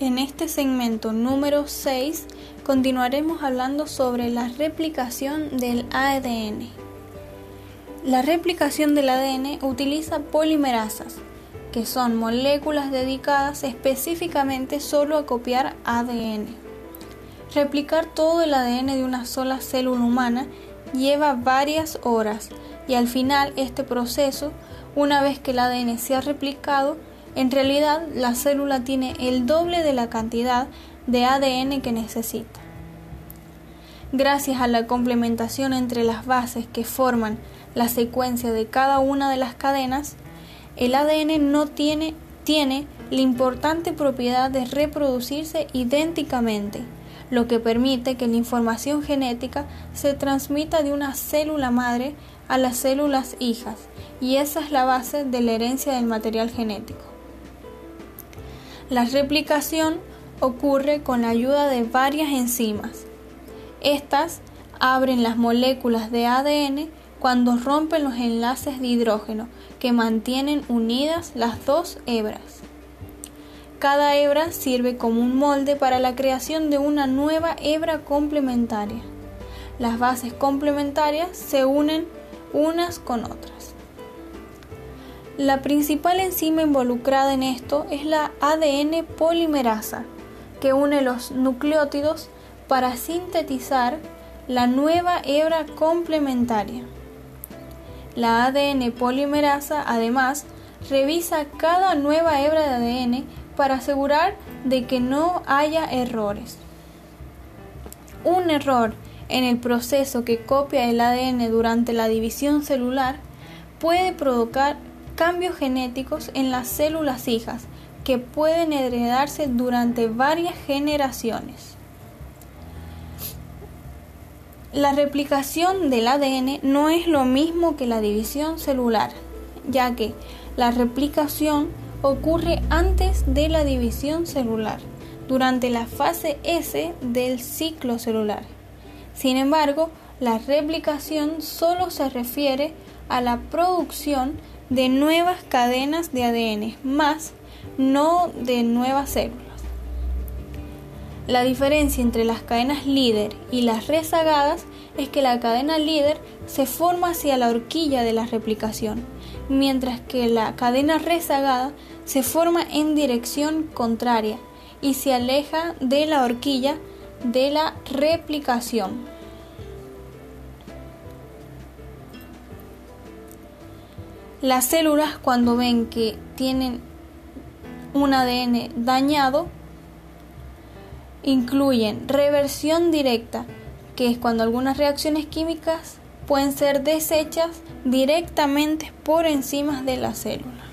En este segmento número 6 continuaremos hablando sobre la replicación del ADN. La replicación del ADN utiliza polimerasas, que son moléculas dedicadas específicamente solo a copiar ADN. Replicar todo el ADN de una sola célula humana lleva varias horas y al final este proceso, una vez que el ADN se ha replicado, en realidad la célula tiene el doble de la cantidad de ADN que necesita. Gracias a la complementación entre las bases que forman la secuencia de cada una de las cadenas, el ADN no tiene, tiene la importante propiedad de reproducirse idénticamente, lo que permite que la información genética se transmita de una célula madre a las células hijas, y esa es la base de la herencia del material genético. La replicación ocurre con la ayuda de varias enzimas. Estas abren las moléculas de ADN cuando rompen los enlaces de hidrógeno que mantienen unidas las dos hebras. Cada hebra sirve como un molde para la creación de una nueva hebra complementaria. Las bases complementarias se unen unas con otras. La principal enzima involucrada en esto es la ADN polimerasa, que une los nucleótidos para sintetizar la nueva hebra complementaria. La ADN polimerasa además revisa cada nueva hebra de ADN para asegurar de que no haya errores. Un error en el proceso que copia el ADN durante la división celular puede provocar cambios genéticos en las células hijas que pueden heredarse durante varias generaciones. La replicación del ADN no es lo mismo que la división celular, ya que la replicación ocurre antes de la división celular, durante la fase S del ciclo celular. Sin embargo, la replicación solo se refiere a la producción de nuevas cadenas de ADN, más no de nuevas células. La diferencia entre las cadenas líder y las rezagadas es que la cadena líder se forma hacia la horquilla de la replicación, mientras que la cadena rezagada se forma en dirección contraria y se aleja de la horquilla de la replicación. Las células cuando ven que tienen un ADN dañado incluyen reversión directa, que es cuando algunas reacciones químicas pueden ser deshechas directamente por enzimas de la célula.